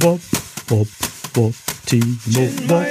Wop, wop, wop, Timo, wop,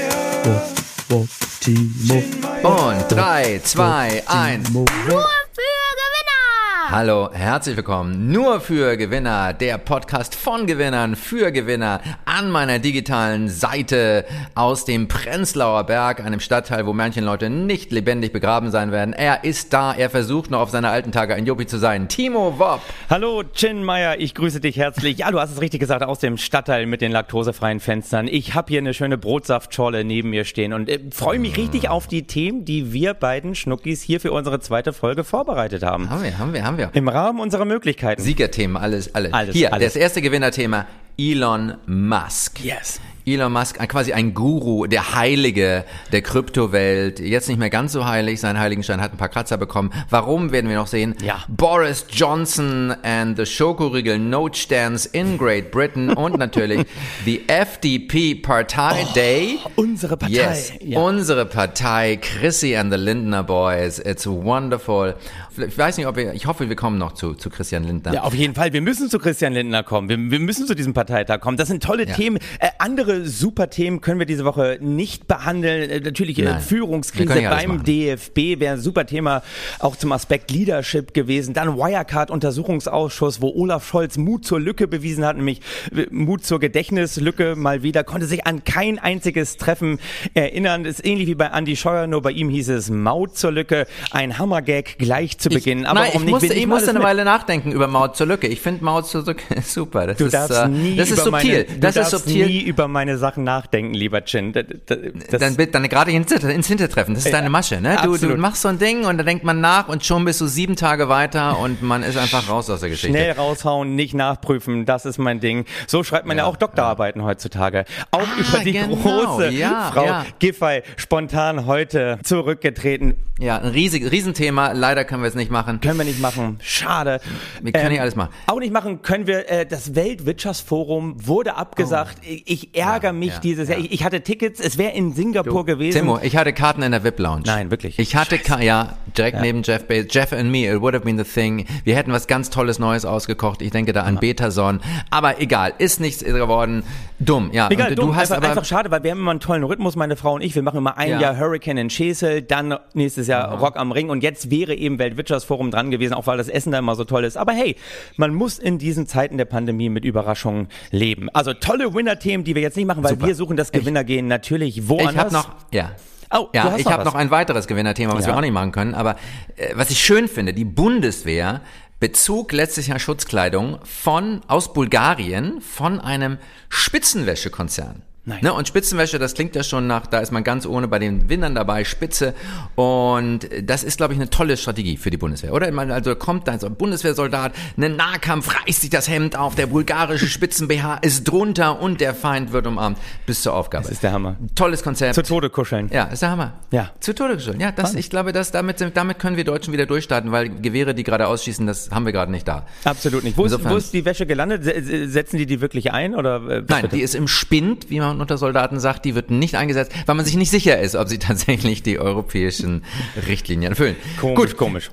wop, wop, Timo. Und 3, 2, 1. Timo, Nur für Gewinner! Hallo, herzlich willkommen. Nur für Gewinner, der Podcast von Gewinnern für Gewinner an meiner digitalen Seite aus dem Prenzlauer Berg, einem Stadtteil, wo manche Leute nicht lebendig begraben sein werden. Er ist da, er versucht noch auf seine alten Tage ein Jopi zu sein. Timo Wopp. Hallo, Chin Meier, ich grüße dich herzlich. Ja, du hast es richtig gesagt, aus dem Stadtteil mit den laktosefreien Fenstern. Ich habe hier eine schöne Brotsaftschorle neben mir stehen und äh, freue mich richtig auf die Themen, die wir beiden Schnuckis hier für unsere zweite Folge vorbereitet haben. Haben wir, haben wir, haben wir. Im Rahmen unserer Möglichkeiten. Siegerthemen, alles, alles. Alles, Hier, alles. das erste Gewinnerthema, Elon Musk. Yes. Elon Musk, ein- quasi ein Guru, der Heilige der Kryptowelt. Jetzt nicht mehr ganz so heilig. Sein Heiligenschein hat ein paar Kratzer bekommen. Warum werden wir noch sehen? Ja. Boris Johnson and the Schokoriegel Note Stands in Great Britain und natürlich the FDP Partei Day. Unsere Partei. Yes, Ja. unsere Partei, Chrissy and the Lindner Boys. It's wonderful. Ich weiß nicht, ob wir, ich hoffe, wir kommen noch zu, zu Christian Lindner. Ja, auf jeden Fall. Wir müssen zu Christian Lindner kommen. Wir, wir müssen zu diesem Parteitag kommen. Das sind tolle Ja. Themen. Äh, andere super Themen können wir diese Woche nicht behandeln. Äh, natürlich äh, Nein. Führungskrise alles beim. DFB wäre ein super Thema auch zum Aspekt Leadership gewesen. Dann Wirecard-Untersuchungsausschuss, wo Olaf Scholz Mut zur Lücke bewiesen hat, nämlich äh, Mut zur Gedächtnislücke mal wieder, konnte sich an kein einziges Treffen erinnern. Das ist ähnlich wie bei Andy Scheuer, nur bei ihm hieß es Maut zur Lücke. Ein Hammergag gleich zu Beginn. Aber Nein, warum ich musste, Wir ich musste eine. Weile nachdenken über Maut zur Lücke. Ich finde Maut zur Lücke super. Das Du ist, darfst äh, nie das ist über subtil. Meine, das ist subtil. nie über meine Sachen nachdenken, lieber Chin. Das, das, dann, bitte- dann gerade ins, ins Hintertreffen. Das ist deine Masche, ne? Du, du machst so ein Ding und da denkt man nach und schon bist du sieben Tage weiter und man ist einfach raus aus der Geschichte. Schnell raushauen, nicht nachprüfen, das ist mein Ding. So schreibt man ja, Ja, auch Doktorarbeiten heutzutage. Auch Ah, über die genau, große ja, Frau ja. Giffey spontan heute zurückgetreten. Ja, ein riesig, Riesenthema. Leider können wir es nicht machen. Können wir nicht machen. Schade. Wir können nicht alles machen. Auch nicht machen können wir. Äh, das Weltwirtschaftsforum wurde abgesagt. Ich, ich ärgere Ja, mich ja, dieses ja. Jahr. Ich, ich hatte Tickets. Es wäre in Singapur gewesen. Timo, ich hatte Karten in der VIP-Lounge. Nein, wirklich? Ich hatte, Ka ja, direkt neben Jeff Bezos. Jeff and me, it would have been the thing. Wir hätten was ganz Tolles Neues ausgekocht. Ich denke da an Betason. Aber egal, ist nichts geworden. Dumm, ja. Egal, Und dumm, du hast einfach, aber, einfach schade, weil wir haben immer einen tollen Rhythmus, meine Frau und ich. Wir machen immer ein Ja. Jahr Hurricane in Schesel, dann nächstes Jahr Rock am Ring und jetzt wäre eben Weltwirtschaftsforum dran gewesen, auch weil das Essen da immer so toll ist. Aber hey, man muss in diesen Zeiten der Pandemie mit Überraschungen leben. Also tolle Winner-Themen, die wir jetzt nicht machen, weil Super. wir suchen das Gewinnergehen natürlich woanders. ich habe noch, ja. Oh, ja, ich habe noch ein weiteres Gewinnerthema, was Ja. wir auch nicht machen können. Aber äh, was ich schön finde, die Bundeswehr bezog letztes Jahr Schutzkleidung von aus Bulgarien von einem Spitzenwäschekonzern. Nein. Ne, und Spitzenwäsche, das klingt ja schon nach, da ist man ganz ohne bei den Windern dabei, Spitze. Und das ist, glaube ich, eine tolle Strategie für die Bundeswehr, oder? Man, also kommt da so ein Bundeswehrsoldat, ein Nahkampf, reißt sich das Hemd auf, der bulgarische Spitzen-BH ist drunter und der Feind wird umarmt bis zur Aufgabe. Das ist der Hammer. Tolles Konzept. Zu Tode kuscheln. Ja, ist der Hammer. Ja. Zu Tode geschuldet. Ja, das, ich glaube, dass damit, damit können wir Deutschen wieder durchstarten, weil Gewehre, die gerade ausschießen, das haben wir gerade nicht da. Absolut nicht. Wo ist, Insofern- wo ist die Wäsche gelandet? Se- se- Setzen die die wirklich ein? Oder, äh, Nein, bitte? die ist im Spind, wie man unter Soldaten sagt, die wird nicht eingesetzt, weil man sich nicht sicher ist, ob sie tatsächlich die europäischen Richtlinien erfüllen. komisch, Gut, komisch.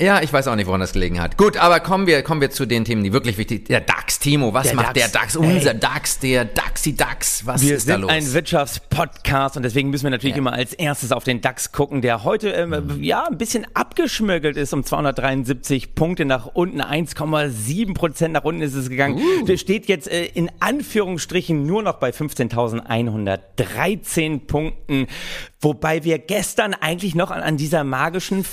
Ja, ich weiß auch nicht, woran das gelegen hat. Gut, aber kommen wir, kommen wir zu den Themen, die wirklich wichtig sind. Der DAX, Timo, was Der macht DAX. der DAX? Unser DAX, der DAXi DAX, was Wir ist da sind los? ein Wirtschaftspodcast und deswegen müssen wir natürlich Ja. immer als erstes auf den DAX gucken, der heute ähm, ja ein bisschen abgeschmögelt ist um 273 Punkte nach unten, 1,7 Prozent nach unten ist es gegangen. Der steht jetzt äh, in Anführungsstrichen nur noch bei 15.113 Punkten, wobei wir gestern eigentlich noch an, an dieser magischen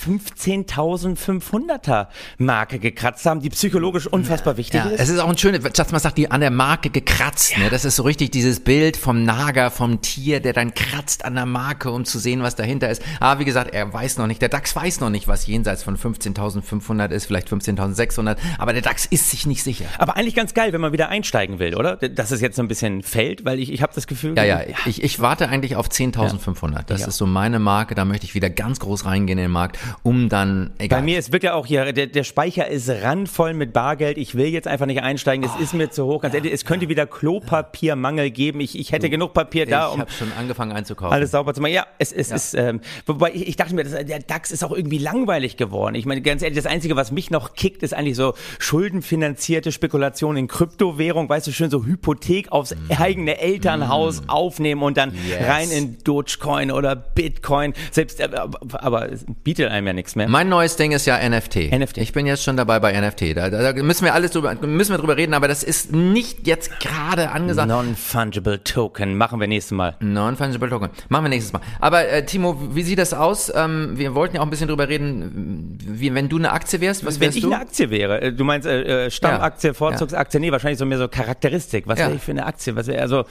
15.500er Marke gekratzt haben, die psychologisch unfassbar wichtig Ja, ist. es ist auch ein schönes, man sagt, die an der Marke gekratzt, ne? Das ist so richtig dieses Bild vom Nager, vom Tier, der dann kratzt an der Marke, um zu sehen, was dahinter ist. Aber wie gesagt, er weiß noch nicht, der DAX weiß noch nicht, was jenseits von 15.500 ist, vielleicht 15.600, aber der DAX ist sich nicht sicher. Aber eigentlich ganz geil, wenn man wieder einsteigen will, oder? Dass es jetzt so ein bisschen fällt, weil ich, ich habe das Gefühl. Ja, ja, ich, ich warte eigentlich auf 10.500. Das Ja. ist so meine Marke, da möchte ich wieder ganz groß reingehen in den Markt, um dann, egal. Bei mir ist es wirkt ja auch hier, der, der Speicher ist randvoll mit Bargeld. Ich will jetzt einfach nicht einsteigen. Es ist mir zu hoch. Ganz ehrlich, es könnte wieder Klopapiermangel geben. Ich, ich hätte genug Papier da, ich um habe schon angefangen einzukaufen. alles sauber zu machen. Ja, es, es ist, ähm, wobei ich, ich dachte mir, das, der DAX ist auch irgendwie langweilig geworden. Ich meine, ganz ehrlich, das Einzige, was mich noch kickt, ist eigentlich so schuldenfinanzierte Spekulation in Kryptowährung. Weißt du, schön so Hypothek aufs eigene Elternhaus aufnehmen und dann Mm. Yes. rein in Dogecoin oder Bitcoin. Selbst, äh, aber, aber es bietet einem ja nichts mehr. Mein neues Ding ist ja NFT. NFT. Ich bin jetzt schon dabei bei NFT. Da, da da müssen wir alles drüber, müssen wir drüber reden, aber das ist nicht jetzt gerade angesagt. Non-Fungible Token machen wir nächstes Mal. Non-fungible Token. Machen wir nächstes Mal. Aber äh, Timo, wie sieht das aus? Ähm, wir wollten ja auch ein bisschen drüber reden, wie wenn du eine Aktie wärst, was Wenn wärst ich du? eine Aktie wäre, äh, du meinst äh, äh, Stammaktie, Ja. Vorzugsaktie, nee, wahrscheinlich so mehr so Charakteristik. Was Ja. wäre ich für eine Aktie? Was wäre also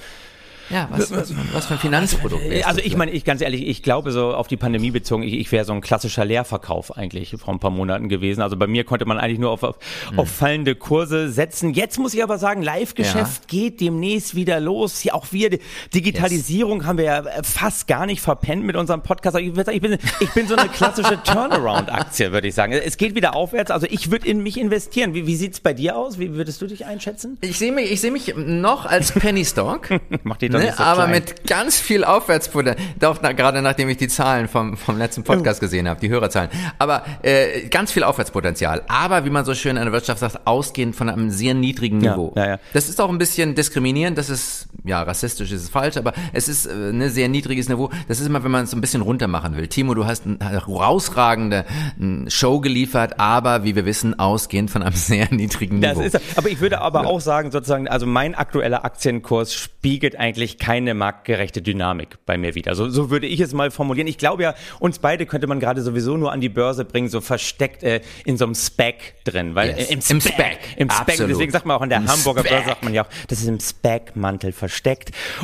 ja, was, was, was für ein Finanzprodukt wärst Also ich meine, ich ganz ehrlich, ich glaube so auf die Pandemie bezogen, ich, ich wäre so ein klassischer Leerverkauf eigentlich vor ein paar Monaten gewesen. Also bei mir konnte man eigentlich nur auf, auf, Hm. auf fallende Kurse setzen. Jetzt muss ich aber sagen, Live-Geschäft geht demnächst wieder los. Hier auch wir, Digitalisierung haben wir ja äh, fast gar nicht verpennt mit unserem Podcast. Ich, sagen, ich, bin, ich bin so eine klassische Turnaround-Aktie, würde ich sagen. Es geht wieder aufwärts. Also ich würde in mich investieren. Wie, wie sieht's bei dir aus? Wie würdest du dich einschätzen? Ich sehe mich, ich sehe mich noch als Penny Stock. Mach die Ne, aber mit ganz viel Aufwärtsquote, doch na, gerade nachdem ich die Zahlen vom, vom letzten Podcast gesehen habe, die Hörerzahlen. Aber äh, ganz viel Aufwärtspotenzial. Aber wie man so schön in der Wirtschaft sagt, ausgehend von einem sehr niedrigen Ja, Niveau. ja, ja. Das ist auch ein bisschen diskriminierend, das ist, ja, rassistisch ist es falsch, aber es ist äh, ein sehr niedriges Niveau. Das ist immer, wenn man es so ein bisschen runter machen will. Timo, du hast eine herausragende äh, Show geliefert, aber wie wir wissen, ausgehend von einem sehr niedrigen Das Niveau. ist, aber ich würde aber auch sagen, sozusagen, also mein aktueller Aktienkurs spiegelt eigentlich keine marktgerechte Dynamik bei mir wieder. So, so würde ich es mal formulieren. Ich glaube ja, uns beide könnte man gerade sowieso nur an die Börse bringen, so versteckt äh, in so einem Spec drin. Weil Yes. äh, im Im Spec, Spec. im Spec, Absolut. deswegen sagt man auch an der Im Hamburger Spec. Börse sagt man ja auch, das ist im Spec-Mantel versteckt.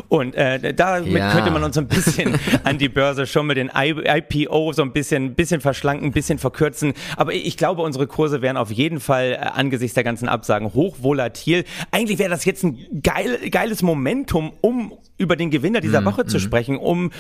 Und äh, damit Ja. könnte man uns ein bisschen an die Börse schon mit den IPO so ein bisschen, bisschen verschlanken, ein bisschen verkürzen. Aber ich glaube, unsere Kurse wären auf jeden Fall äh, angesichts der ganzen Absagen hochvolatil. Eigentlich wäre das jetzt ein geil, geiles Momentum, um über den Gewinner Mhm, dieser Woche zu sprechen, um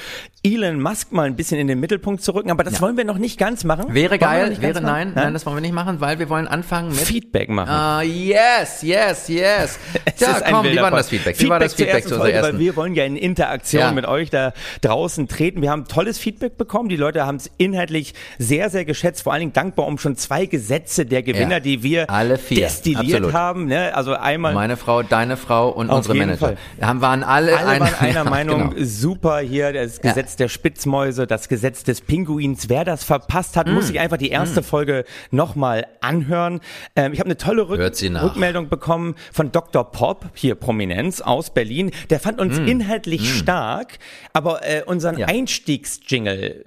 Elon Musk mal ein bisschen in den Mittelpunkt zu rücken. Aber das wollen wir noch nicht ganz machen. Wäre geil, wäre machen? nein, nein, das wollen wir nicht machen, weil wir wollen anfangen mit Feedback machen. Ah, yes, yes, yes. Es Ja, ein komm, wie war das Feedback? Wie war das Feedback ersten zu unserer Folge, ersten? Weil wir wollen ja in Interaktion Ja. mit euch da draußen treten. Wir haben tolles Feedback bekommen. Die Leute haben es inhaltlich sehr, sehr geschätzt. Vor allen Dingen dankbar um schon zwei Gesetze der Gewinner, Ja. die wir Alle vier. destilliert Absolut. haben. Ne? Also einmal Meine Frau, deine Frau und unsere Manager. Fall. Haben, waren alle, alle einer, waren einer ja, Meinung, Genau. super hier, das Gesetz der Spitzmäuse, das Gesetz des Pinguins. Wer das verpasst hat, Mm. muss sich einfach die erste Folge nochmal anhören. Ähm, ich habe eine tolle Rück. Rückmeldung bekommen von Dr. Pop, hier Prominenz aus Berlin. Der fand uns inhaltlich stark, aber äh, unseren Mm. Ja. Einstiegsjingle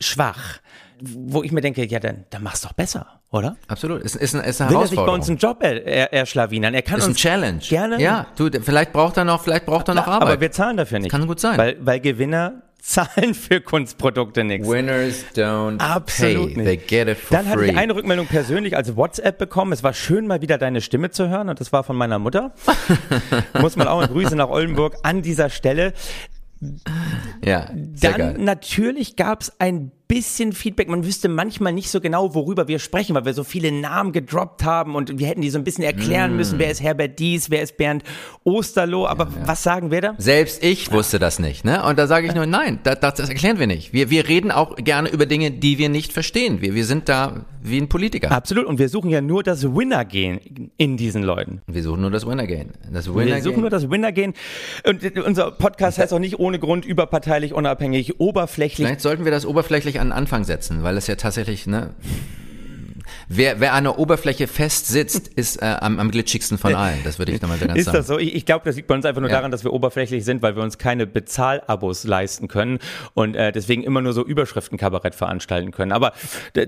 schwach. Wo ich mir denke, ja, dann, dann mach's doch besser, oder? Absolut. Es ist, eine- ist eine Will er sich bei uns einen Job er, er, erschlawinern? Er kann ist ein uns Challenge. gerne Ja, du, vielleicht braucht er noch, vielleicht braucht er noch Na, Arbeit. Aber wir zahlen dafür nicht. Kann gut sein. Weil, weil Gewinner zahlen für Kunstprodukte nichts. Winners don't Absolut pay. nicht. They get it for Dann hatte free. ich eine Rückmeldung persönlich als WhatsApp bekommen. Es war schön, mal wieder deine Stimme zu hören und das war von meiner Mutter. Muss man auch Grüße nach Oldenburg an dieser Stelle. ja, sehr Dann geil. natürlich gab es ein bisschen Feedback. Man wüsste manchmal nicht so genau, worüber wir sprechen, weil wir so viele Namen gedroppt haben und wir hätten die so ein bisschen Mm. erklären müssen, wer ist Herbert Dies, wer ist Bernd Osterloh. Aber was sagen wir da? Selbst ich wusste das nicht, ne? Und da sage ich nur, nein, das, das, erklären wir nicht. Wir, wir reden auch gerne über Dinge, die wir nicht verstehen. Wir, wir sind da wie ein Politiker. Absolut. Und wir suchen ja nur das Winner-Gehen in diesen Leuten. Wir suchen nur das Winner-Gain. Das Winner Wir suchen nur das Winner-Gehen. Und unser Podcast heißt auch nicht ohne Grund überparteilich, unabhängig, oberflächlich. Vielleicht sollten wir das oberflächlich an den Anfang setzen, weil es ja tatsächlich, ne? Wer, wer an der Oberfläche fest sitzt, ist äh, am, am glitschigsten von allen. Das würde ich nochmal so ganz Ist sagen. das so? Ich, ich glaube, das liegt bei uns einfach nur Ja. daran, dass wir oberflächlich sind, weil wir uns keine Bezahlabos leisten können und äh, deswegen immer nur so Überschriftenkabarett veranstalten können. Aber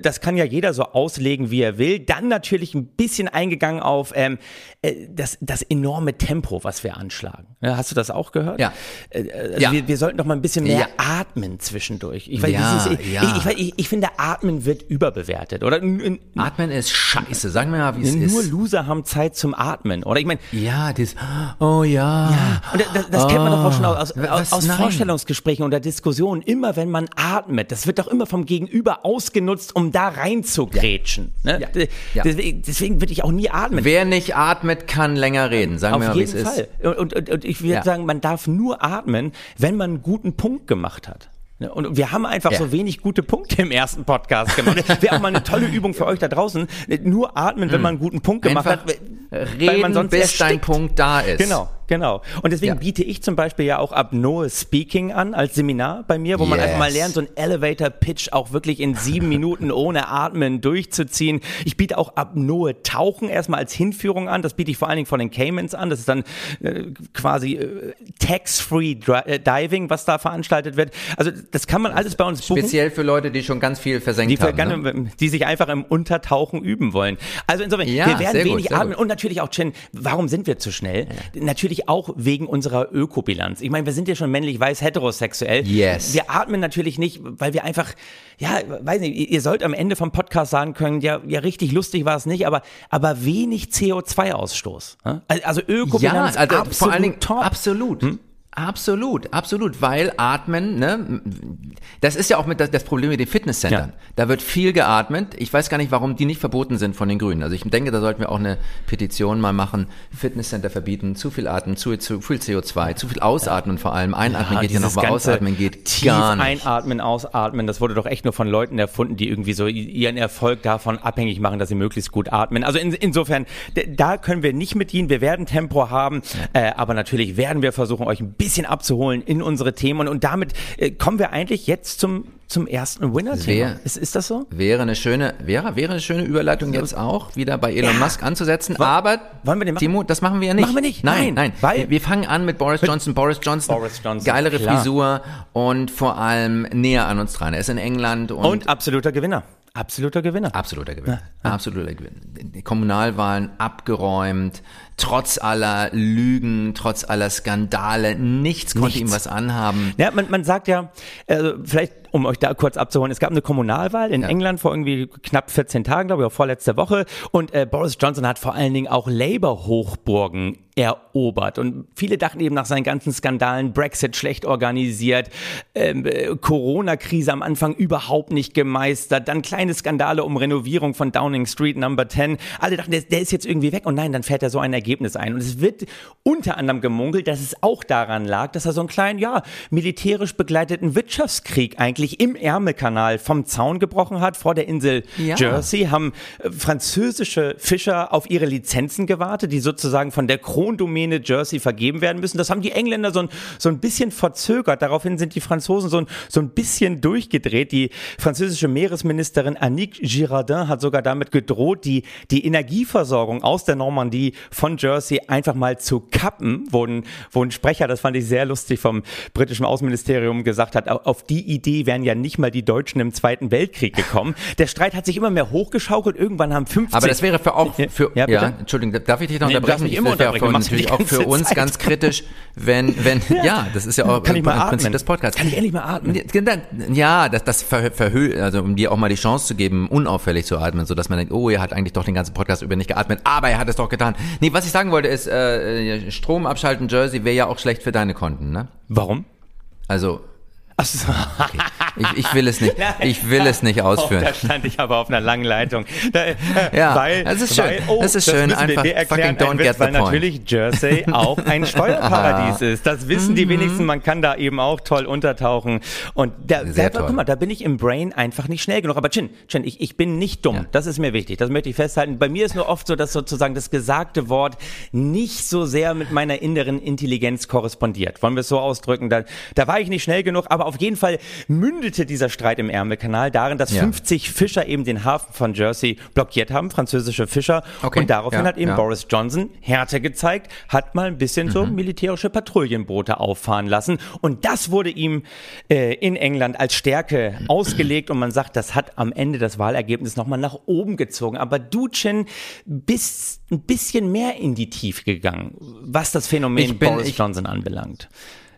das kann ja jeder so auslegen, wie er will. Dann natürlich ein bisschen eingegangen auf ähm, äh, das, das enorme Tempo, was wir anschlagen. Hast du das auch gehört? Ja. Äh, Also Ja. Wir, wir sollten doch mal ein bisschen mehr Ja. atmen zwischendurch. Ich, weiß, Ja, ist, ich, ich, ich, ich finde, atmen wird überbewertet. Oder Atmen ist scheiße. Sagen wir mal, wie es nur ist. Loser haben Zeit zum Atmen. Oder ich meine, Ja, das, oh ja. Und das, das kennt man doch auch schon aus, aus, aus Nein. Vorstellungsgesprächen oder Diskussionen. Immer wenn man atmet, das wird doch immer vom Gegenüber ausgenutzt, um da reinzugrätschen. Ne? Ja. Ja. Deswegen, deswegen würde ich auch nie atmen. Wer nicht atmet, kann länger reden. Sagen wir Auf mal, wie es jeden ist. Fall. Und, und, und ich würde Ja. sagen, man darf nur atmen, wenn man einen guten Punkt gemacht hat. Ne? Und wir haben einfach Ja. so wenig gute Punkte im ersten Podcast gemacht. Wäre auch mal eine tolle Übung für euch da draußen. Nur atmen, wenn man einen guten Punkt gemacht Einfach hat. weil reden, man sonst bis dein erstickt. Punkt da ist. Genau, genau. Und deswegen Ja. biete ich zum Beispiel ja auch Apnoe Speaking an als Seminar bei mir, wo man Yes. einfach mal lernt, so einen Elevator Pitch auch wirklich in sieben Minuten ohne Atmen durchzuziehen. Ich biete auch Apnoe Tauchen erstmal als Hinführung an. Das biete ich vor allen Dingen von den Caymans an. Das ist dann äh, quasi äh, Tax-Free äh, Diving, was da veranstaltet wird. Also das kann man alles bei uns buchen. Speziell für Leute, die schon ganz viel versenkt Die, haben. gerne, Ne? die sich einfach im Untertauchen üben wollen. Also insofern, Ja, wir werden gut, wenig atmen. gut. Und natürlich auch, Chen, warum sind wir zu schnell? Natürlich auch wegen unserer Ökobilanz. Ich meine, wir sind ja schon männlich, weiß, heterosexuell. Yes. Wir atmen natürlich nicht, weil wir einfach, ja, weiß nicht, ihr sollt am Ende vom Podcast sagen können, ja, ja richtig lustig war es nicht, aber, aber wenig CO2-Ausstoß. Also Ja, Ökobilanz also absolut vor allen Dingen top. absolut. Absolut, absolut, weil Atmen, ne, das ist ja auch mit das, das Problem mit den Fitnesscentern. Ja. Da wird viel geatmet. Ich weiß gar nicht, warum die nicht verboten sind von den Grünen. Also ich denke, da sollten wir auch eine Petition mal machen. Fitnesscenter verbieten, zu viel atmen, zu, zu viel CO2, zu viel ausatmen vor allem. Einatmen geht ja noch, aber ausatmen geht tief gar nicht. einatmen, ausatmen, das wurde doch echt nur von Leuten erfunden, die irgendwie so ihren Erfolg davon abhängig machen, dass sie möglichst gut atmen. Also in, insofern, da können wir nicht mit dienen. Wir werden Tempo haben, äh, aber natürlich werden wir versuchen, euch ein bisschen abzuholen in unsere Themen und, damit äh, kommen wir eigentlich jetzt zum zum ersten Winner-Thema. Ist, ist das so? Wäre eine schöne, wäre, wäre eine schöne Überleitung jetzt auch wieder bei Elon Ja. Musk anzusetzen. aber wollen wir den machen? Timo, das machen wir ja nicht. Machen wir nicht. Nein, Nein, nein. weil- wir, wir fangen an mit Boris Johnson. Boris Johnson, Boris Johnson, geilere klar. Frisur und vor allem näher an uns dran. Er ist in England und, Und absoluter Gewinner. Absoluter Gewinner. absoluter Gewinn. Absoluter Gewinn. Die Kommunalwahlen abgeräumt, trotz aller Lügen, trotz aller Skandale, nichts konnte Nichts. ihm was anhaben. Ja, man, man sagt ja, also vielleicht um euch da kurz abzuholen, es gab eine Kommunalwahl in Ja. England vor irgendwie knapp 14 Tagen, glaube ich, auch vorletzte Woche. Und äh, Boris Johnson hat vor allen Dingen auch Labour-Hochburgen erobert. Und viele dachten eben nach seinen ganzen Skandalen, Brexit schlecht organisiert, ähm, äh, Corona-Krise am Anfang überhaupt nicht gemeistert, dann kleine Skandale um Renovierung von Downing Street Number 10. Alle dachten, der, der ist jetzt irgendwie weg. Und nein, dann fährt er so ein Ergebnis ein. Und es wird unter anderem gemunkelt, dass es auch daran lag, dass er so einen kleinen, ja, militärisch begleiteten Wirtschaftskrieg eigentlich im Ärmelkanal vom Zaun gebrochen hat, vor der Insel Ja. Jersey, haben äh, französische Fischer auf ihre Lizenzen gewartet, die sozusagen von der Krondomäne Jersey vergeben werden müssen. Das haben die Engländer so ein, so ein bisschen verzögert. Daraufhin sind die Franzosen so ein, so ein bisschen durchgedreht. Die französische Meeresministerin Annick Girardin hat sogar damit gedroht, die, die Energieversorgung aus der Normandie von Jersey einfach mal zu kappen, wo ein, wo ein Sprecher, das fand ich sehr lustig, vom britischen Außenministerium gesagt hat, auf die Idee wären ja nicht mal die Deutschen im Zweiten Weltkrieg gekommen. Der Streit hat sich immer mehr hochgeschaukelt. Irgendwann haben 50 Aber das wäre für auch für Ja, ja? Entschuldigung, darf ich dich noch Nee, unterbrechen? mich Ich immer das unterbrechen, für, natürlich auch für uns Zeit. ganz kritisch, wenn wenn ja, das ist ja auch Kann ich mal im Prinzip atmen? des Podcasts. Kann ich endlich mal atmen? Ja, das das ver, verhöht, also um dir auch mal die Chance zu geben, unauffällig zu atmen, so dass man denkt, oh, er hat eigentlich doch den ganzen Podcast über nicht geatmet, aber er hat es doch getan. Nee, was ich sagen wollte ist, äh, Strom abschalten Jersey wäre ja auch schlecht für deine Konten, ne? Warum? Also Ach so. ich, ich will es nicht, ich will es nicht ausführen. Oh, da stand ich aber auf einer langen Leitung. Da, äh, Ja, weil, das ist schön. Weil, oh, Das ist schön. wir Einfach dir erklären, fucking don't Witz, get the weil point. natürlich Jersey auch ein Steuerparadies ist. Das wissen Mhm. die wenigsten. Man kann da eben auch toll untertauchen. Und da, Sehr da, toll. guck mal, da bin ich im Brain einfach nicht schnell genug. Aber Chin, Chin, ich, ich bin nicht dumm. Ja. Das ist mir wichtig. Das möchte ich festhalten. Bei mir ist nur oft so, dass sozusagen das gesagte Wort nicht so sehr mit meiner inneren Intelligenz korrespondiert. Wollen wir es so ausdrücken? Da, da war ich nicht schnell genug. Aber auf jeden Fall mündete dieser Streit im Ärmelkanal darin, dass Ja. 50 Fischer eben den Hafen von Jersey blockiert haben, französische Fischer. Okay, Und daraufhin ja, hat eben ja. Boris Johnson Härte gezeigt, hat mal ein bisschen so Mhm. militärische Patrouillenboote auffahren lassen. Und das wurde ihm äh, in England als Stärke ausgelegt. Und man sagt, das hat am Ende das Wahlergebnis nochmal nach oben gezogen. Aber du, Chin, bist ein bisschen mehr in die Tiefe gegangen, was das Phänomen bin- Boris Johnson anbelangt.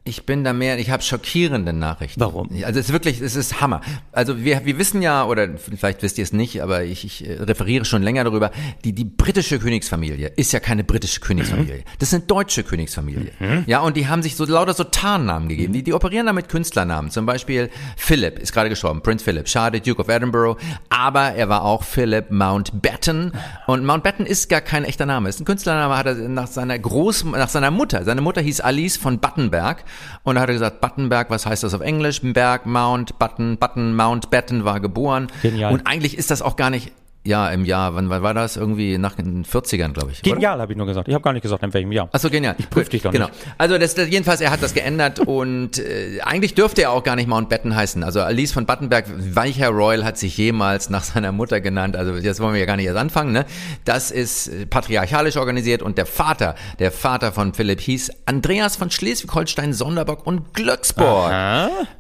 Ich bin da mehr, ich habe schockierende Nachrichten. Warum? Also es ist wirklich, es ist Hammer. Also wir, wir wissen ja, oder vielleicht wisst ihr es nicht, aber ich, ich äh, referiere schon länger darüber, die, die britische Königsfamilie ist ja keine britische Königsfamilie. Mhm. Das sind deutsche Königsfamilie. Ja, und die haben sich so lauter so Tarnnamen gegeben. Die, die operieren da mit Künstlernamen. Zum Beispiel Philip ist gerade gestorben, Prince Philip. Schade, Duke of Edinburgh. Aber er war auch Philip Mountbatten. Und Mountbatten ist gar kein echter Name. Ist ein Künstlername, hat er nach seiner Groß, nach seiner Mutter. Seine Mutter hieß Alice von Battenberg. Und hat er gesagt, Battenberg, was heißt das auf Englisch? Berg, Mount, Button, Button, Mountbatten war geboren. Genial. Und eigentlich ist das auch gar nicht, ja, im Jahr, wann, wann war das? Irgendwie nach den 40ern, glaube ich. Genial, habe ich nur gesagt. Ich habe gar nicht gesagt, in welchem Jahr. Ach so, genial. Ich prüf dich doch genau. nicht. Also das, das, jedenfalls, er hat das geändert und äh, eigentlich dürfte er auch gar nicht Mountbatten heißen. Also Alice von Battenberg, Weicher Royal hat sich jemals nach seiner Mutter genannt. Also jetzt wollen wir ja gar nicht erst anfangen. Ne? Das ist äh, patriarchalisch organisiert und der Vater, der Vater von Philipp hieß Andreas von Schleswig-Holstein, Sonderbock und Glücksborg.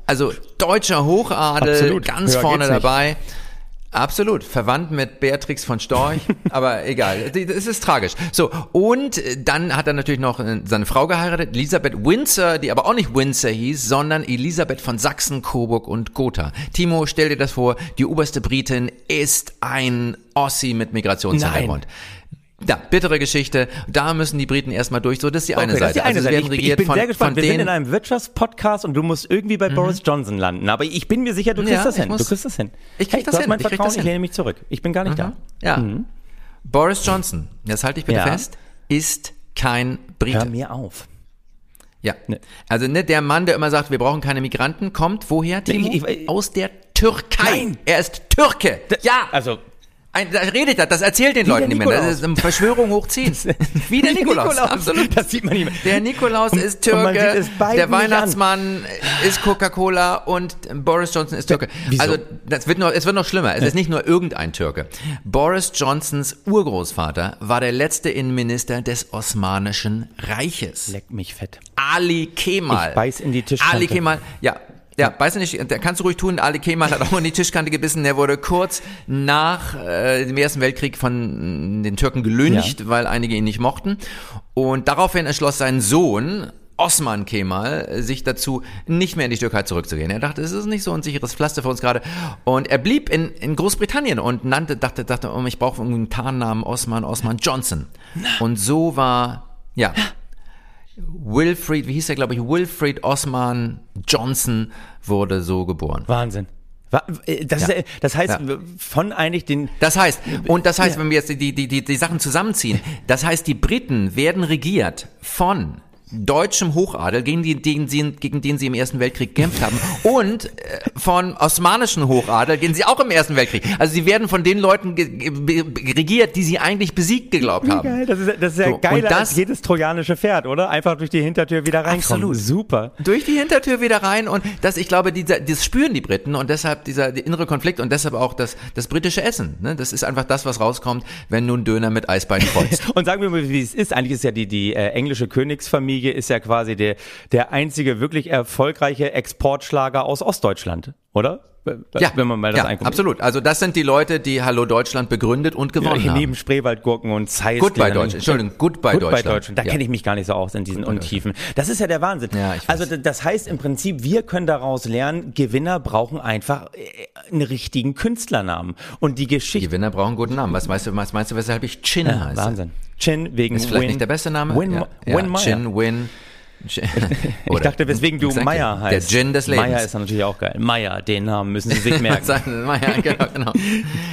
Also deutscher Hochadel, Absolut. ganz Höher vorne geht's nicht. Absolut, verwandt mit Beatrix von Storch, aber egal, es ist tragisch. So, und äh, dann hat er natürlich noch äh, seine Frau geheiratet, Elisabeth Windsor, die aber auch nicht Windsor hieß, sondern Elisabeth von Sachsen, Coburg und Gotha. Timo, stell dir das vor, die oberste Britin ist ein Ossi mit Migrationshintergrund. Ja, bittere Geschichte. Da müssen die Briten erstmal durch. So, das ist die eine Okay, das Seite. ist die eine also Seite. Ich, ich bin von, sehr gespannt. Wir sind in einem Wirtschaftspodcast und du musst irgendwie bei Boris Johnson landen. Aber ich bin mir sicher, du kriegst Ja, das hin. muss- du kriegst das hin. Ich krieg hey, das du hast hin. mein Ich Vertrauen, ich lehne mich zurück. Ich bin gar nicht da. Ja. Boris Johnson, das halte ich bitte Ja. fest, ist kein Brite. Hör mir auf. Ja. Also ne, der Mann, der immer sagt, wir brauchen keine Migranten, kommt woher, Timo? ich- ich- Aus der Türkei. Nein. Er ist Türke. ja. Also, Ein, da redet er, das erzählt den Leuten der nicht mehr. Das Nikolaus. ist eine Verschwörung hoch 10. Wie der Nikolaus, absolut. Das sieht man nicht mehr. Der Nikolaus ist und man Türke, der Weihnachtsmann ist Coca-Cola und Boris Johnson ist Türke. Wieso? Also das wird noch, es wird noch schlimmer. Es ist nicht nur irgendein Türke. Boris Johnsons Urgroßvater war der letzte Innenminister des Osmanischen Reiches. Leck mich fett. Ali Kemal. Ich beiß in die Tischkante. Ali Kemal, ja. Ja, beiß nicht, der kannst du ruhig tun. Ali Kemal hat auch in die Tischkante gebissen. Der wurde kurz nach äh, dem Ersten Weltkrieg von den Türken gelüncht, weil einige ihn nicht mochten. Und daraufhin entschloss sein Sohn, Osman Kemal, sich dazu, nicht mehr in die Türkei zurückzugehen. Er dachte, es ist nicht so ein sicheres Pflaster für uns gerade. Und er blieb in, in Großbritannien und nannte, dachte, dachte, oh, ich brauche irgendwie einen Tarnnamen Osman, Osman Johnson. Und so war, ja, Wilfried, wie hieß er, glaube ich, Wilfried Osman Johnson wurde so geboren. Wahnsinn. Wa- äh, Das, Ja. äh, das heißt, Ja. von eigentlich den Das heißt, und das heißt, wenn wir jetzt die, die, die, die Sachen zusammenziehen, das heißt, die Briten werden regiert von deutschem Hochadel, gegen, die, gegen, sie, gegen den sie im Ersten Weltkrieg gekämpft haben, und äh, von osmanischen Hochadel, gegen sie auch im Ersten Weltkrieg. Also sie werden von den Leuten regiert, die sie eigentlich besiegt geglaubt haben. Geil, das ist, das ist ja So, geiler und das- als jedes trojanische Pferd, oder? Einfach durch die Hintertür wieder reinkommen. Absolut. Super. durch die Hintertür wieder rein und das, ich glaube, dieser, das spüren die Briten und deshalb dieser der innere Konflikt und deshalb auch das, das britische Essen. Ne? Das ist einfach das, was rauskommt, wenn nun Döner mit Eisbein kreuzt. Und sagen wir mal, wie es ist. Eigentlich ist ja die, die äh, englische Königsfamilie ist ja quasi der, der einzige wirklich erfolgreiche Exportschlager aus Ostdeutschland, oder? Ja, Wenn man mal das ja, anguckt. absolut. Also das sind die Leute, die Hallo Deutschland begründet und gewonnen Hier haben. neben Spreewaldgurken und Zeiss. Die dann- Deutschland. Entschuldigung, Goodbye Deutschland. Da Ja. kenne ich mich gar nicht so aus in diesen Untiefen. Das ist ja der Wahnsinn. Ja, also das heißt im Prinzip, wir können daraus lernen, Gewinner brauchen einfach äh, einen richtigen Künstlernamen. Und die Die Geschichte. Gewinner brauchen einen guten Namen. Was meinst du, was meinst du, weshalb ich Chin heiße? Wahnsinn. Chin wegen Ist vielleicht Win, nicht der beste Name? Win, ja. Win ja. Chin, Win. Ich dachte, weswegen du Exactly. Meier heißt. Der Gin des Lebens. Meier ist natürlich auch geil. Meier, den Namen müssen Sie sich merken. Ja, genau, genau.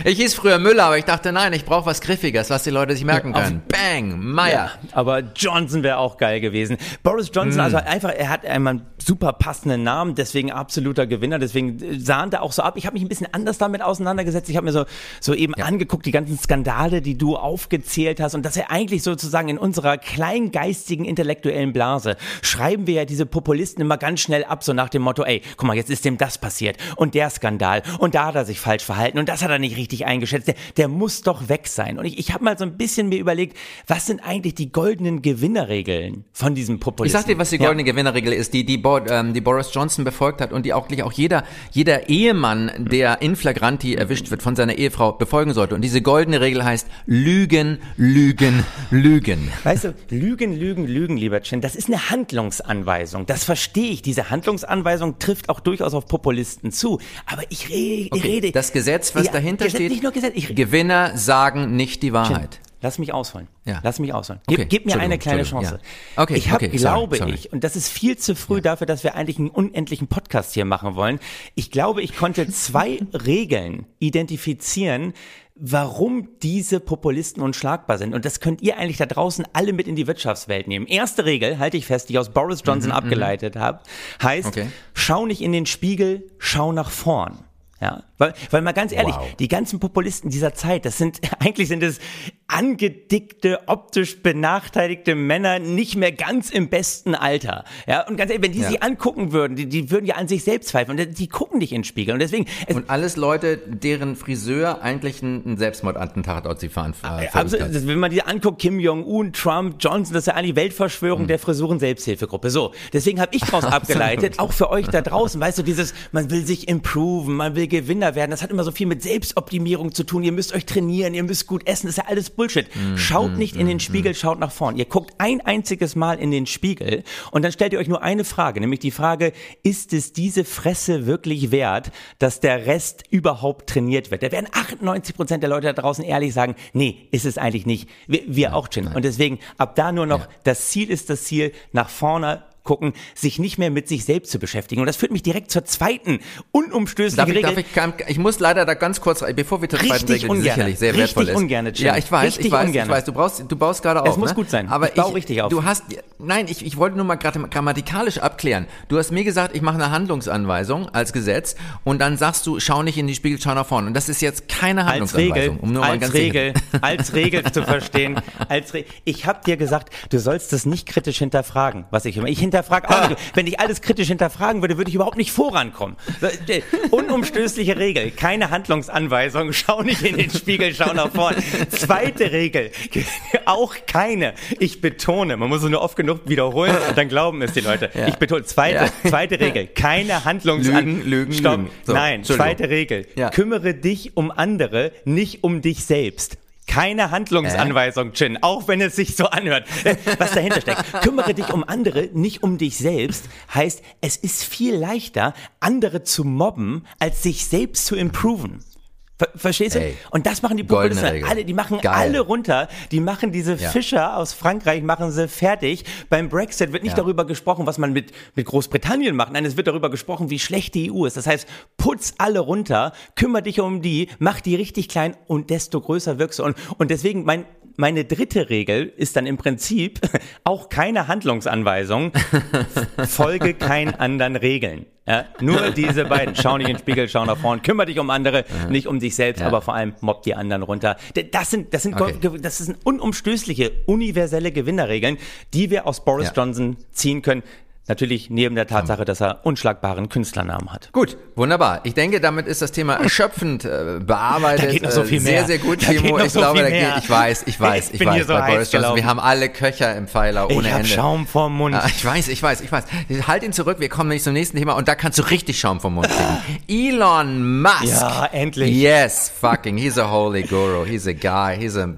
Ich hieß früher Müller, aber ich dachte, nein, ich brauche was Griffiges, was die Leute sich merken auf- können. Bang, Meier. Aber Johnson wäre auch geil gewesen. Boris Johnson, Mm. also einfach, er hat einmal einen super passenden Namen, deswegen absoluter Gewinner, deswegen sahnt er auch so ab. Ich habe mich ein bisschen anders damit auseinandergesetzt. Ich habe mir so, so eben angeguckt, die ganzen Skandale, die du aufgezählt hast und dass er eigentlich sozusagen in unserer kleingeistigen intellektuellen Blase schreiben wir ja diese Populisten immer ganz schnell ab, so nach dem Motto, ey, guck mal, jetzt ist dem das passiert und der Skandal und da hat er sich falsch verhalten und das hat er nicht richtig eingeschätzt. Der, der muss doch weg sein. Und ich, ich habe mal so ein bisschen mir überlegt, was sind eigentlich die goldenen Gewinnerregeln von diesem Ich Populisten? sag dir, was die goldene Gewinnerregel ist, die, die, Bo ähm, die Boris Johnson befolgt hat und die auch, auch jeder, jeder Ehemann, der in flagranti erwischt wird von seiner Ehefrau, befolgen sollte. Und diese goldene Regel heißt Lügen, Lügen, Lügen. Weißt du, Lügen, Lügen, Lügen, lieber Chen, das ist eine Handlungsanweisung. Das verstehe ich. Diese Handlungsanweisung trifft auch durchaus auf Populisten zu. Aber ich, re ich Okay, rede. Das Gesetz, was Ja, dahinter Gesetz, steht, Nicht nur Gesetz, ich, Gewinner sagen nicht die Wahrheit. Lass mich ausholen. Ja. Lass mich ausholen. Gib, Okay, gib mir eine kleine Chance. ja. Okay, ich hab, okay, glaube sorry. ich, und das ist viel zu früh dafür, dass wir eigentlich einen unendlichen Podcast hier machen wollen. Ich glaube, ich konnte zwei Regeln identifizieren, warum diese Populisten unschlagbar sind. Und das könnt ihr eigentlich da draußen alle mit in die Wirtschaftswelt nehmen. Erste Regel, halte ich fest, die ich aus Boris Johnson abgeleitet habe, heißt, Mhm, Okay. schau nicht in den Spiegel, schau nach vorn. Ja, weil, weil mal ganz ehrlich, Wow. die ganzen Populisten dieser Zeit, das sind, eigentlich sind es angedickte, optisch benachteiligte Männer, nicht mehr ganz im besten Alter. Ja, und ganz ehrlich, wenn die Ja. sie angucken würden, die, die würden ja an sich selbst zweifeln. Und die gucken nicht in den Spiegel. Und deswegen, es, Und alles Leute, deren Friseur eigentlich ein, ein Selbstmordattentat aus sie fahren. Äh, absolut, hat. wenn man die anguckt, Kim Jong-un, Trump, Johnson, das ist ja eigentlich Mhm. Weltverschwörung der Frisuren Selbsthilfegruppe. So, deswegen habe ich daraus abgeleitet, auch für euch da draußen, weißt du, dieses, man will sich improven, man will Gewinner werden, das hat immer so viel mit Selbstoptimierung zu tun. Ihr müsst euch trainieren, ihr müsst gut essen, das ist ja alles Bullshit. Mhm. Schaut nicht in den Spiegel, schaut nach vorn. Ihr guckt ein einziges Mal in den Spiegel und dann stellt ihr euch nur eine Frage, nämlich die Frage, ist es diese Fresse wirklich wert, dass der Rest überhaupt trainiert wird? Da werden 98 Prozent der Leute da draußen ehrlich sagen, nee, ist es eigentlich nicht. Wir, wir auch, Chin. Und deswegen, ab da nur noch, Ja. das Ziel ist das Ziel, nach vorne gucken, sich nicht mehr mit sich selbst zu beschäftigen. Und das führt mich direkt zur zweiten unumstößlichen Darf ich, Regel. darf ich, kann, ich muss leider da ganz kurz, bevor wir zur zweiten Richtig Regel, die ungerne. sicherlich sehr wertvoll ist. ungerne, Jim. Ja, ich weiß, Richtig ich weiß, ungerne. ich weiß, du brauchst, du baust gerade auf. Es muss ne? gut sein. Aber Ich baue richtig auf. Du hast, nein, ich, ich wollte nur mal gerade grammatikalisch abklären. Du hast mir gesagt, ich mache eine Handlungsanweisung als Gesetz und dann sagst du, schau nicht in die Spiegel, schau nach vorne. Und das ist jetzt keine als Regel, Handlungsanweisung. um nur mal als ganz Regel, sicher- als Regel zu verstehen. Als Re ich habe dir gesagt, du sollst das nicht kritisch hinterfragen, was ich immer. Ich hinterfrage auch nicht. Wenn ich alles kritisch hinterfragen würde, würde ich überhaupt nicht vorankommen. äh, Unumstößliche Regel, keine Handlungsanweisung, schau nicht in den Spiegel, schau nach vorne. Zweite Regel, auch keine. Ich betone, man muss es nur oft genug wiederholen, dann glauben es die Leute. Ja. Ich betone, zweite, Ja. zweite Regel, keine Handlungsanweisung. Lügen, Lügen, Stopp. Lügen. So, Nein, zweite Regel. Ja. Kümmere dich um andere, nicht um dich selbst. Keine Handlungsanweisung, Chin, auch wenn es sich so anhört, äh, was dahinter steckt. Kümmere dich um andere, nicht um dich selbst, heißt, es ist viel leichter, andere zu mobben, als sich selbst zu improven. Ver verstehst du? Ey, Und das machen die Populisten. Regel. Alle, die machen Geil. alle runter. Die machen diese Ja. Fischer aus Frankreich, machen sie fertig. Beim Brexit wird nicht Ja. darüber gesprochen, was man mit, mit Großbritannien macht. Nein, es wird darüber gesprochen, wie schlecht die EU ist. Das heißt, putz alle runter, kümmere dich um die, mach die richtig klein und desto größer wirkst du. Und, und deswegen mein, meine dritte Regel ist dann im Prinzip auch keine Handlungsanweisung. Folge keinen anderen Regeln. Ja, nur diese beiden. Schau nicht in den Spiegel, schau nach vorn. Kümmere dich um andere, nicht um dich selbst, Ja. aber vor allem mobb die anderen runter. Das sind, das sind, Okay. Das sind unumstößliche, universelle Gewinnerregeln, die wir aus Boris Ja. Johnson ziehen können. Natürlich neben der Tatsache, dass er unschlagbaren Künstlernamen hat. Gut, wunderbar. Ich denke, damit ist das Thema erschöpfend äh, bearbeitet. Da geht noch so Äh, viel sehr, mehr. sehr gut, Da Timo. ich so glaube, da geht, ich weiß, ich weiß, Ich ich, weiß. so bei Boris Johnson, wir haben alle Köcher im Pfeiler ohne ich hab Ende. Schaum vorm Mund. Ah, ich weiß, ich weiß, ich weiß. Halt ihn zurück, wir kommen nämlich zum nächsten Thema und da kannst du richtig Schaum vom Mund kriegen. Elon Musk. Ja, endlich. Yes, fucking, he's a holy guru. He's a guy. He's a,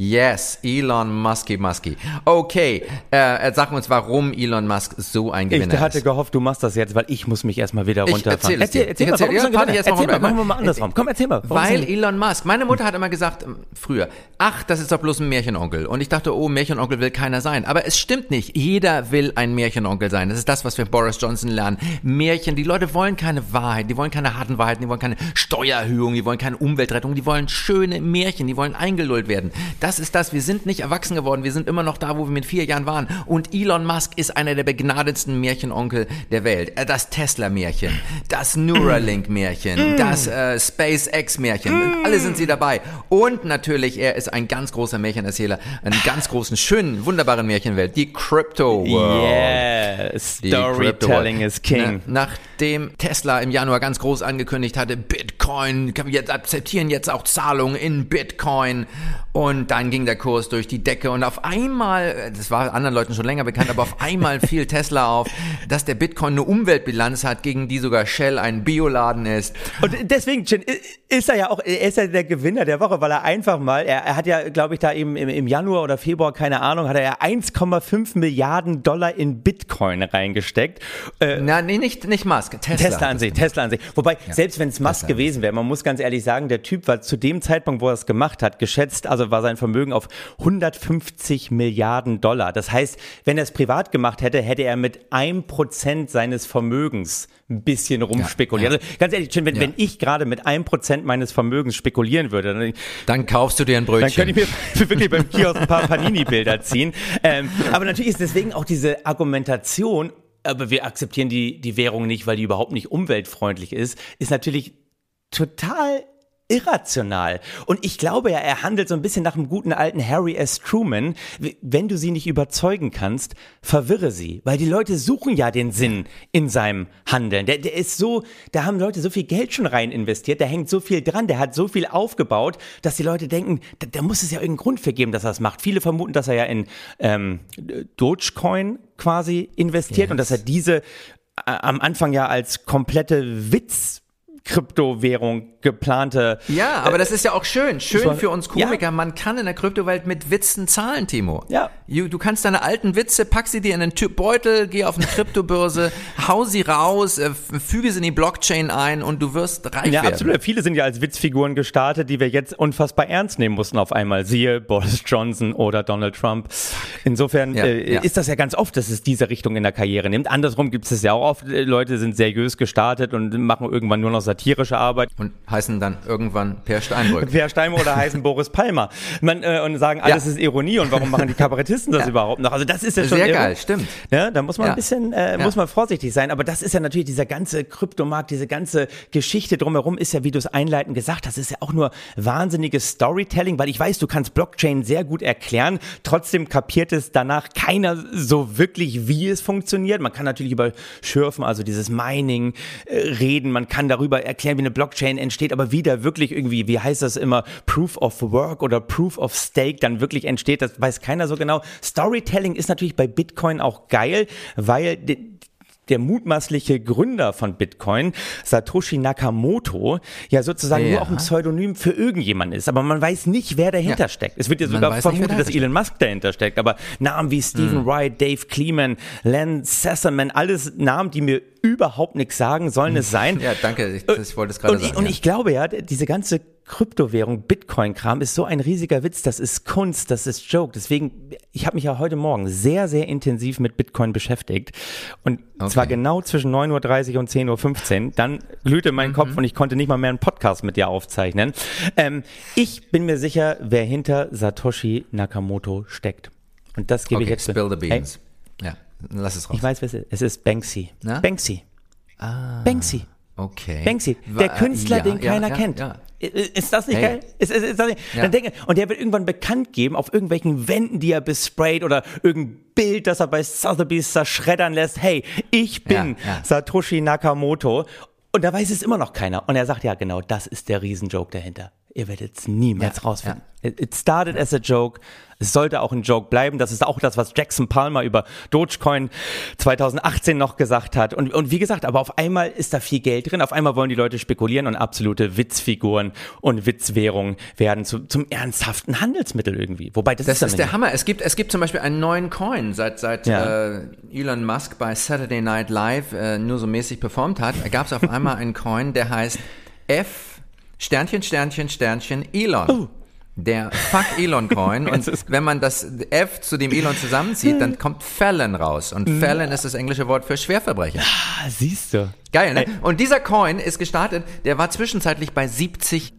yes, Elon Musky Musky. Okay, äh, sag uns, warum Elon Musk so ein Ich Gewinner hatte ist. gehofft, du machst das jetzt, weil ich muss mich erstmal wieder Ich runterfahren. erzähl es dir. erzähl, Ich mal, erzähl- warum ist er mal erzähl mal, machen wir mal andersrum. Komm, erzähl mal. ist Weil Elon Musk, meine Mutter hat immer gesagt, ähm, früher, ach, das ist doch bloß ein Märchenonkel. Und ich dachte, oh, Märchenonkel will keiner sein. Aber es stimmt nicht. Jeder will ein Märchenonkel sein. Das ist das, was wir Boris Johnson lernen. Märchen, die Leute wollen keine Wahrheit, die wollen keine harten Wahrheiten, die wollen keine Steuererhöhung, die wollen keine Umweltrettung, die wollen schöne Märchen, die wollen eingelullt werden. Das ist das. Wir sind nicht erwachsen geworden. Wir sind immer noch da, wo wir mit vier Jahren waren. Und Elon Musk ist einer der begnadetsten Märchenonkel der Welt. Äh, Das Tesla-Märchen, das Neuralink-Märchen, das äh, SpaceX-Märchen. Alle sind sie dabei. Und natürlich, er ist ein ganz großer Märchenerzähler, einen ganz großen, schönen, wunderbaren Märchenwelt, die Crypto World. Yes, Die Storytelling is king. Na, nachdem Tesla im Januar ganz groß angekündigt hatte, Bitcoin, wir akzeptieren jetzt auch Zahlungen in Bitcoin. Und dann ging der Kurs durch die Decke und auf einmal, das war anderen Leuten schon länger bekannt, aber auf einmal fiel Tesla auf. dass der Bitcoin eine Umweltbilanz hat, gegen die sogar Shell ein Bioladen ist. Und deswegen, Chin, ist er ja auch, er ist ja der Gewinner der Woche, weil er einfach mal, er, er hat ja, glaube ich, da eben im, im Januar oder Februar, keine Ahnung, hat er ja 1,5 Milliarden Dollar in Bitcoin reingesteckt. Äh, Na, nee, nicht, nicht Musk. Tesla, Tesla an sich, Tesla an sich. Wobei, ja. selbst wenn es Musk Tesla gewesen wäre, man muss ganz ehrlich sagen, der Typ war zu dem Zeitpunkt, wo er es gemacht hat, geschätzt, also war sein Vermögen auf 150 Milliarden Dollar. Das heißt, wenn er es privat gemacht hätte, hätte er mit einem Prozent seines Vermögens ein bisschen rumspekulieren. Ja, ja. Also ganz ehrlich, wenn, ja. wenn ich gerade mit einem Prozent meines Vermögens spekulieren würde, dann, dann, kaufst du dir ein Brötchen. Dann könnte ich mir wirklich beim Kiosk ein paar Panini-Bilder ziehen. Ähm, aber natürlich ist deswegen auch diese Argumentation, aber wir akzeptieren die, die Währung nicht, weil die überhaupt nicht umweltfreundlich ist, ist natürlich total irrational. Und ich glaube ja, er handelt so ein bisschen nach dem guten alten Harry S. Truman. Wenn du sie nicht überzeugen kannst, verwirre sie. Weil die Leute suchen ja den Sinn in seinem Handeln. Der, der ist so, da haben Leute so viel Geld schon rein investiert, da hängt so viel dran, der hat so viel aufgebaut, dass die Leute denken, da, da muss es ja irgendeinen Grund für geben, dass er es macht. Viele vermuten, dass er ja in ähm, Dogecoin quasi investiert yes. und dass er diese äh, am Anfang ja als komplette Witz Kryptowährung geplante. Ja, aber äh, das ist ja auch schön. Schön war, für uns Komiker. Ja. Man kann in der Kryptowelt mit Witzen zahlen, Timo. Ja. Du kannst deine alten Witze, pack sie dir in einen Beutel, geh auf eine Kryptobörse, hau sie raus, äh, füge sie in die Blockchain ein und du wirst reich ja, werden. Absolut. Viele sind ja als Witzfiguren gestartet, die wir jetzt unfassbar ernst nehmen mussten auf einmal. Siehe Boris Johnson oder Donald Trump. Insofern ja, äh, ja. ist das ja ganz oft, dass es diese Richtung in der Karriere nimmt. Andersrum gibt es ja auch oft. Äh, Leute sind seriös gestartet und machen irgendwann nur noch satirische Arbeit. Und heißen dann irgendwann Per Steinbrück. per Steinbrück oder heißen Boris Palmer. Man, äh, und sagen, alles ja. ist Ironie und warum machen die Kabarettisten das überhaupt noch? Also das ist ja schon sehr irre. geil, stimmt. Ja, da muss man ein bisschen, äh, muss man vorsichtig sein. Aber das ist ja natürlich dieser ganze Kryptomarkt, diese ganze Geschichte drumherum ist ja, wie du es einleitend gesagt hast, ist ja auch nur wahnsinniges Storytelling, weil ich weiß, du kannst Blockchain sehr gut erklären. Trotzdem kapiert es danach keiner so wirklich, wie es funktioniert. Man kann natürlich über Schürfen, also dieses Mining, äh, reden. Man kann darüber erklären, wie eine Blockchain entsteht, aber wie da wirklich irgendwie, wie heißt das immer, Proof of Work oder Proof of Stake dann wirklich entsteht, das weiß keiner so genau. Storytelling ist natürlich bei Bitcoin auch geil, weil der mutmaßliche Gründer von Bitcoin, Satoshi Nakamoto, ja sozusagen ja. nur auch ein Pseudonym für irgendjemanden ist. Aber man weiß nicht, wer dahinter ja. steckt. Es wird ja sogar vermutet, dass Elon Musk dahinter steckt. Aber Namen wie Stephen hm. Wright, Dave Kleeman, Len Sessamon, alles Namen, die mir überhaupt nichts sagen, sollen es sein. Ja, danke. Ich, ich wollte es gerade sagen. Und ja. ich glaube ja, diese ganze Kryptowährung, Bitcoin-Kram ist so ein riesiger Witz, das ist Kunst, das ist Joke. Deswegen, ich habe mich ja heute Morgen sehr, sehr intensiv mit Bitcoin beschäftigt. Und okay. zwar genau zwischen 9.30 Uhr und 10.15 Uhr. Dann glühte mein mhm. Kopf und ich konnte nicht mal mehr einen Podcast mit dir aufzeichnen. Ähm, ich bin mir sicher, wer hinter Satoshi Nakamoto steckt. Und das gebe okay, ich jetzt. Spill the beans. Hey, ja, lass es raus. Ich weiß, wer es ist. Es ist Banksy. Na? Banksy. Ah. Banksy. Okay. Banksy, der Künstler, ja, den keiner ja, kennt. Ja, ist das nicht hey. geil? Ist, ist, ist das nicht? Dann denke, und der wird irgendwann bekannt geben auf irgendwelchen Wänden, die er besprayt oder irgendein Bild, das er bei Sotheby's zerschreddern lässt. Hey, ich bin Satoshi Nakamoto. Und da weiß es immer noch keiner. Und er sagt, ja genau, das ist der Riesenjoke dahinter. Ihr werdet es niemals ja, rausfinden. Ja. It started as a joke. Es sollte auch ein Joke bleiben. Das ist auch das, was Jackson Palmer über Dogecoin 2018 noch gesagt hat. Und, und wie gesagt, aber auf einmal ist da viel Geld drin. Auf einmal wollen die Leute spekulieren und absolute Witzfiguren und Witzwährungen werden zu, zum ernsthaften Handelsmittel irgendwie. Wobei das, das ist, ist der Hammer. Es gibt, es gibt zum Beispiel einen neuen Coin, seit, seit ja. äh, Elon Musk bei Saturday Night Live äh, nur so mäßig performt hat. Gab es auf einmal einen Coin, der heißt F Sternchen, Sternchen, Sternchen, Elon. Oh. Der Fuck Elon Coin. Und wenn man das F zu dem Elon zusammenzieht, dann kommt Felon raus. Und. Felon ist das englische Wort für Schwerverbrecher. Ah, siehst du. Geil, ne? Und dieser Coin ist gestartet, der war zwischenzeitlich bei 70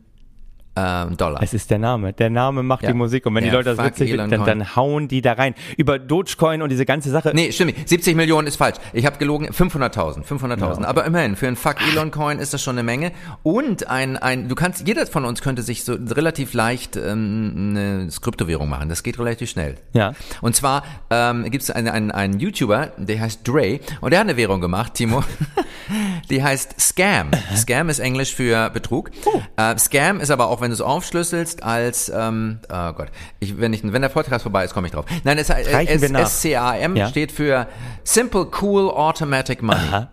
ähm, Dollar. Es ist der Name. Der Name macht ja. die Musik. Und wenn ja, die Leute das witzig finden, dann, dann, hauen die da rein. Über Dogecoin und diese ganze Sache. Nee, stimmt. 70 Millionen ist falsch. Ich habe gelogen. 500.000. 500.000. Ja, okay. Aber immerhin, für einen Fuck Elon Coin ist das schon eine Menge. Und ein, ein, du kannst, jeder von uns könnte sich so relativ leicht ähm, eine Kryptowährung machen. Das geht relativ schnell. Ja. Und zwar ähm, gibt es einen, einen, einen YouTuber, der heißt Dre. Und der hat eine Währung gemacht, Timo. Die heißt Scam. Scam ist Englisch für Betrug. Äh, Scam ist aber auch, wenn du es aufschlüsselst, als ähm, oh Gott, ich, wenn, ich, wenn der Podcast vorbei ist, komme ich drauf. Nein, es, nach. es, SCAM Ja. steht für Simple Cool Automatic Money.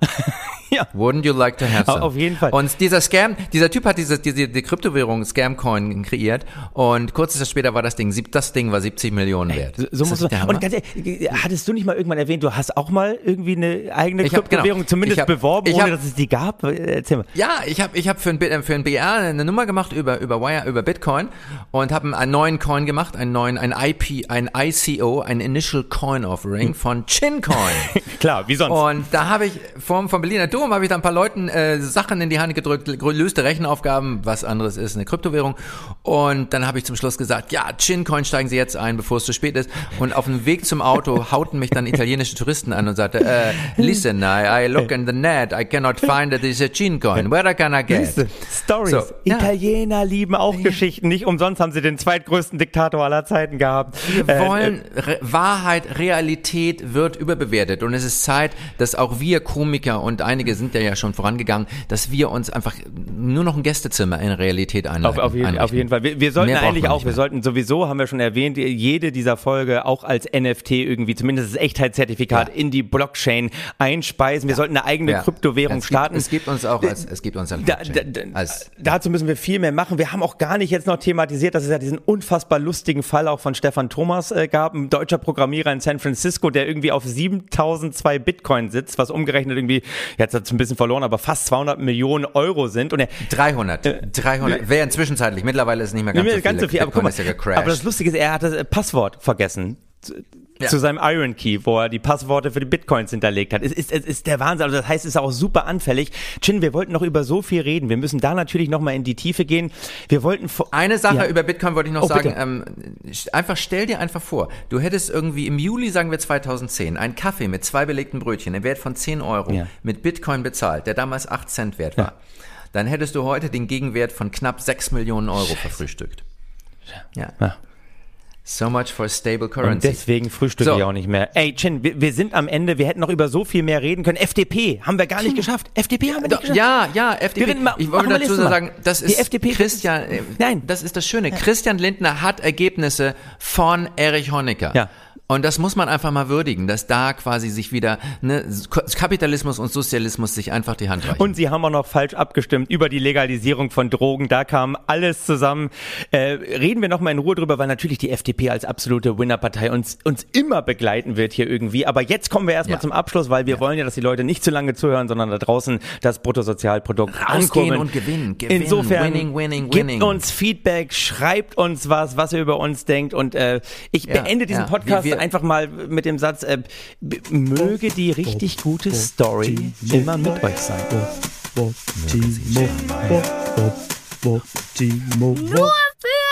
Ja. Wouldn't you like to have some? Auf jeden Fall. Und dieser Scam, dieser Typ hat diese, diese die Kryptowährung Scamcoin kreiert und kurze Zeit später war das Ding, das Ding war 70 Millionen wert. So, so Ist muss man, und ganz ehrlich, hattest du nicht mal irgendwann erwähnt, du hast auch mal irgendwie eine eigene Ich hab- genau. Kryptowährung zumindest Ich hab- beworben, ich ohne hab- dass es die gab? Erzähl mal. Ja, ich habe ich hab für ein, äh, für ein BR eine Nummer gemacht über über Wire über Bitcoin und habe einen neuen Coin gemacht, einen neuen ein IP, ein ICO, ein Initial Coin Offering von Chincoin. Klar, wie sonst? Und da habe ich vom, vom Berliner Dom habe ich da ein paar Leuten äh, Sachen in die Hand gedrückt, löste Rechenaufgaben, was anderes ist eine Kryptowährung. Und dann habe ich zum Schluss gesagt, ja, Chincoin steigen Sie jetzt ein, bevor es zu spät ist. Und auf dem Weg zum Auto hauten mich dann italienische Touristen an und sagte, äh, listen, I, I look in the net, I cannot find that it's a Chincoin. Where can I get? Stories. So, ja. Italiener lieben auch Geschichten. Nicht umsonst haben sie den zweitgrößten Diktator aller Zeiten gehabt. Wir Äh, wollen, Re Wahrheit, Realität wird überbewertet und es ist Zeit, dass auch wir Komiker und einige sind ja, ja schon vorangegangen, dass wir uns einfach nur noch ein Gästezimmer in Realität Auf, einleiten. auf, jeden, auf jeden Fall. Wir, wir sollten Mehr eigentlich auch, wir sollten sowieso, haben wir schon erwähnt, jede dieser Folge auch als NFT irgendwie, zumindest das Echtheitszertifikat Ja. in die Blockchain einspeisen. Wir sollten eine eigene Ja. Kryptowährung es gibt, starten. Es gibt uns auch als, es gibt uns als, Da, da, da, als dazu müssen wir viel mehr machen. Wir haben auch gar nicht jetzt noch thematisiert, dass es ja diesen unfassbar lustigen Fall auch von Stefan Thomas äh, gab, ein deutscher Programmierer in San Francisco, der irgendwie auf 7002 Bitcoin sitzt, was umgerechnet irgendwie, jetzt hat es ein bisschen verloren, aber fast 200 Millionen Euro sind. Und er, 300. 300. Wäre inzwischen mittlerweile ist es nicht mehr ganz, so, ganz so viel, aber guck mal, ja aber das Lustige ist, er hat das äh, Passwort vergessen. Zu, Ja. zu seinem Iron Key, wo er die Passworte für die Bitcoins hinterlegt hat. Es ist, es ist der Wahnsinn. Also das heißt, es ist auch super anfällig. Chin, wir wollten noch über so viel reden. Wir müssen da natürlich noch mal in die Tiefe gehen. Wir wollten Eine Sache Ja. über Bitcoin wollte ich noch Oh, sagen. Ähm, einfach stell dir einfach vor, du hättest irgendwie im Juli, sagen wir 2010, einen Kaffee mit zwei belegten Brötchen im Wert von 10 Euro Ja. mit Bitcoin bezahlt, der damals 8 Cent wert war. Dann hättest du heute den Gegenwert von knapp 6 Millionen Euro verfrühstückt. Ja. Ja. So much for stable Und currency. deswegen frühstücke So. ich auch nicht mehr. Ey, Chin, wir, wir sind am Ende. Wir hätten noch über so viel mehr reden können. FDP haben wir gar nicht geschafft. FDP haben wir nicht geschafft. ja, ja, FDP. Wir reden mal- ich wollte dazu sagen, das Die ist FDP Christian, äh, Nein. das ist das Schöne. Christian Lindner hat Ergebnisse von Erich Honecker. Ja. Und das muss man einfach mal würdigen, dass da quasi sich wieder ne, Kapitalismus und Sozialismus sich einfach die Hand reichen. Und sie haben auch noch falsch abgestimmt über die Legalisierung von Drogen. Da kam alles zusammen. Äh, reden wir noch mal in Ruhe drüber, weil natürlich die FDP als absolute Winnerpartei uns, uns immer begleiten wird hier irgendwie. Aber jetzt kommen wir erstmal Ja. zum Abschluss, weil wir wollen ja, dass die Leute nicht zu lange zuhören, sondern da draußen das Bruttosozialprodukt Rausgehen ankommen. und gewinnen, gewinnen, Insofern winning, winning, gebt winning. uns Feedback, schreibt uns was, was ihr über uns denkt. Und äh, ich Ja, beende diesen ja. Podcast Wir- wir- einfach mal mit dem Satz, äh, möge die richtig gute Story immer mit euch sein. Bob, Bob, Timo, Bob, Bob, Bob, Timo, Bob. Nur für